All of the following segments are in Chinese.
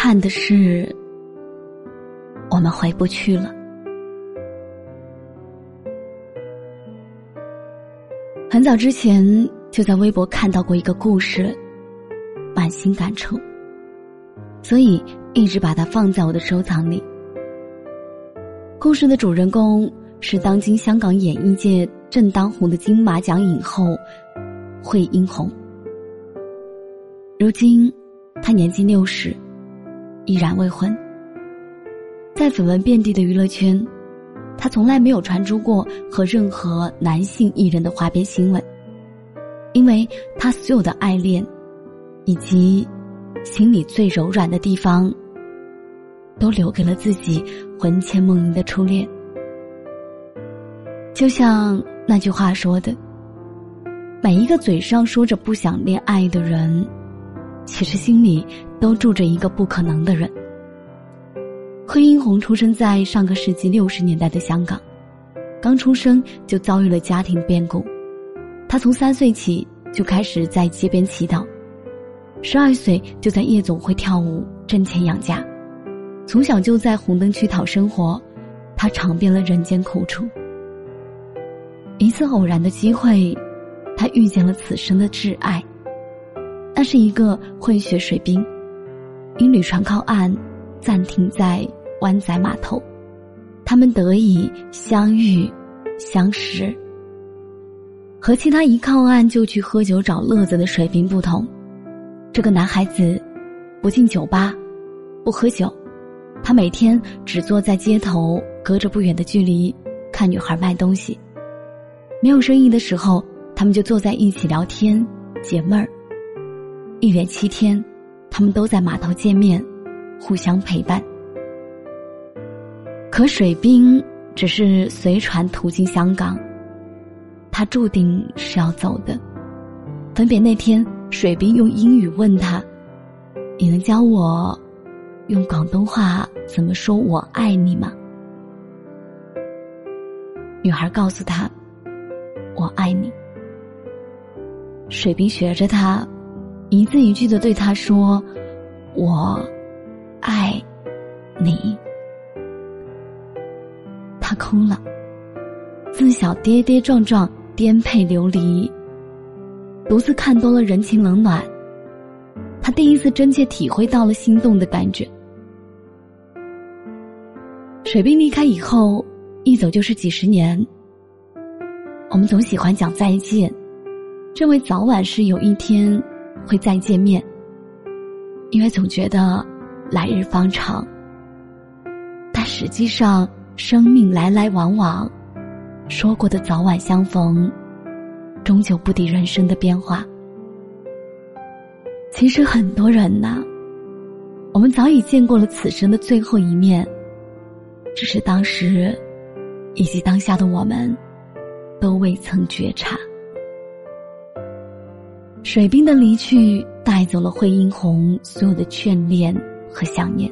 憾的是，我们回不去了。很早之前就在微博看到过一个故事，满心感触，所以一直把它放在我的收藏里。故事的主人公是当今香港演艺界正当红的金马奖影后惠英红。如今，她年近六十。依然未婚，在绯闻遍地的娱乐圈，他从来没有传出过和任何男性艺人的花边新闻，因为他所有的爱恋，以及心里最柔软的地方，都留给了自己魂牵梦萦的初恋。就像那句话说的：“每一个嘴上说着不想恋爱的人。”其实心里都住着一个不可能的人。惠英红出生在上个世纪六十年代的香港，刚出生就遭遇了家庭变故。他从三岁起就开始在街边乞讨，十二岁就在夜总会跳舞挣钱养家，从小就在红灯区讨生活，他尝遍了人间苦楚。一次偶然的机会，他遇见了此生的挚爱。那是一个混血水兵，因旅船靠岸，暂停在湾仔码头，他们得以相遇、相识。和其他一靠岸就去喝酒找乐子的水兵不同，这个男孩子不进酒吧，不喝酒，他每天只坐在街头，隔着不远的距离看女孩卖东西。没有生意的时候，他们就坐在一起聊天解闷儿。一连七天，他们都在码头见面，互相陪伴。可水兵只是随船途经香港，他注定是要走的。分别那天，水兵用英语问他：“你能教我用广东话怎么说我爱你吗？”女孩告诉他：“我爱你。”水兵学着他。一字一句的对他说：“我爱你。”他哭了。自小跌跌撞撞、颠沛流离，独自看多了人情冷暖，他第一次真切体会到了心动的感觉。水兵离开以后，一走就是几十年。我们总喜欢讲再见，认为早晚是有一天。会再见面，因为总觉得来日方长。但实际上，生命来来往往，说过的早晚相逢，终究不敌人生的变化。其实很多人呐，我们早已见过了此生的最后一面，只是当时以及当下的我们，都未曾觉察。水兵的离去带走了惠英红所有的眷恋和想念，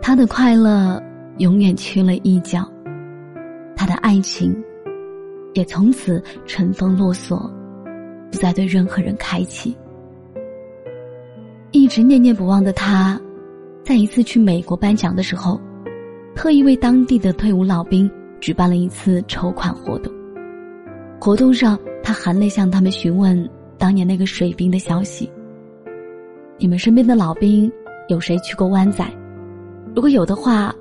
他的快乐永远缺了一角，他的爱情也从此尘封落锁，不再对任何人开启。一直念念不忘的他，在一次去美国颁奖的时候，特意为当地的退伍老兵举办了一次筹款活动。活动上，他含泪向他们询问。当年那个水兵的消息，你们身边的老兵有谁去过湾仔？如果有的话，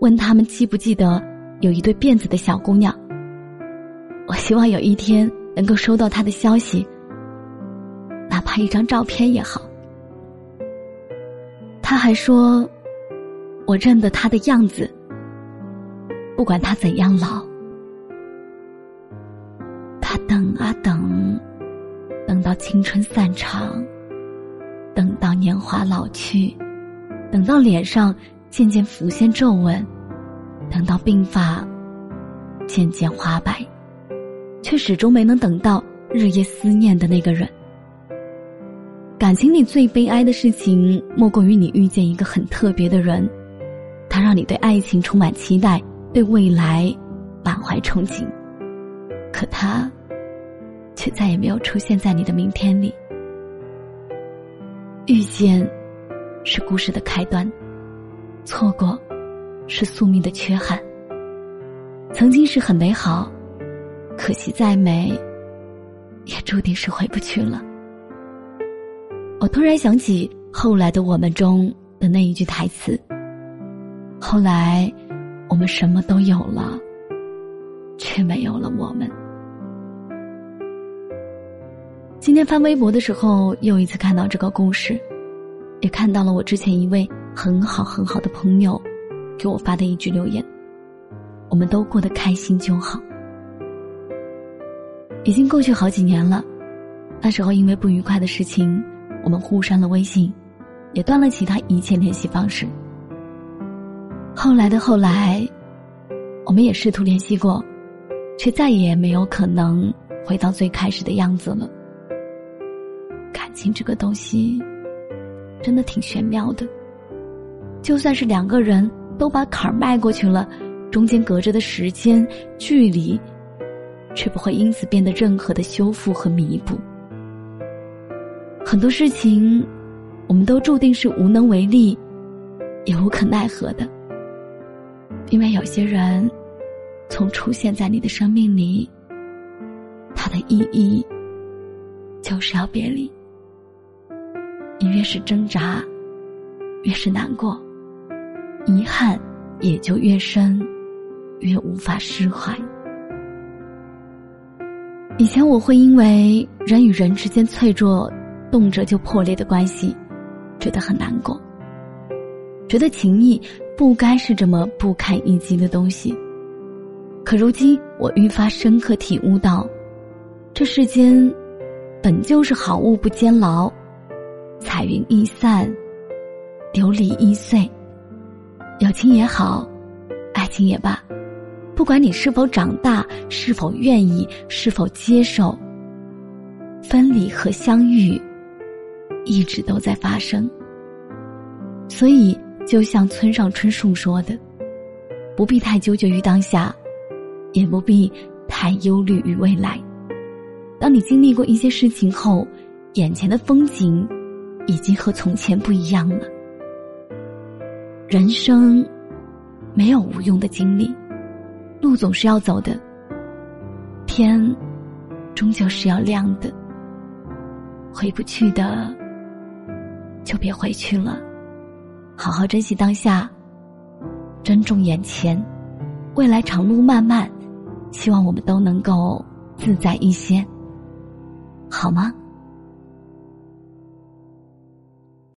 问他们记不记得有一对辫子的小姑娘。我希望有一天能够收到他的消息，哪怕一张照片也好。他还说，我认得他的样子，不管他怎样老，青春散场，等到年华老去，等到脸上渐渐浮现皱纹，等到鬓发渐渐花白，却始终没能等到日夜思念的那个人。感情里最悲哀的事情，莫过于你遇见一个很特别的人，他让你对爱情充满期待，对未来满怀憧憬，可他。却再也没有出现在你的明天里。遇见，是故事的开端；错过，是宿命的缺憾。曾经是很美好，可惜再美，也注定是回不去了。我突然想起《后来的我们》中的那一句台词：“后来，我们什么都有了，却没有了我们。”今天翻微博的时候，又一次看到这个故事，也看到了我之前一位很好很好的朋友给我发的一句留言：“我们都过得开心就好。”已经过去好几年了，那时候因为不愉快的事情，我们互删了微信，也断了其他一切联系方式。后来的后来，我们也试图联系过，却再也没有可能回到最开始的样子了。情这个东西，真的挺玄妙的。就算是两个人都把坎儿迈过去了，中间隔着的时间距离，却不会因此变得任何的修复和弥补。很多事情，我们都注定是无能为力，也无可奈何的。因为有些人，从出现在你的生命里，它的意义，就是要别离。你越是挣扎，越是难过，遗憾也就越深，越无法释怀。以前我会因为人与人之间脆弱、动辄就破裂的关系，觉得很难过，觉得情谊不该是这么不堪一击的东西。可如今，我愈发深刻体悟到，这世间本就是好物不坚牢。彩云易散，琉璃易碎。友情也好，爱情也罢，不管你是否长大，是否愿意，是否接受，分离和相遇，一直都在发生。所以，就像村上春树说的：“不必太纠结于当下，也不必太忧虑于未来。当你经历过一些事情后，眼前的风景。”已经和从前不一样了。人生没有无用的经历，路总是要走的，天终究是要亮的。回不去的，就别回去了，好好珍惜当下，珍重眼前，未来长路漫漫，希望我们都能够自在一些，好吗？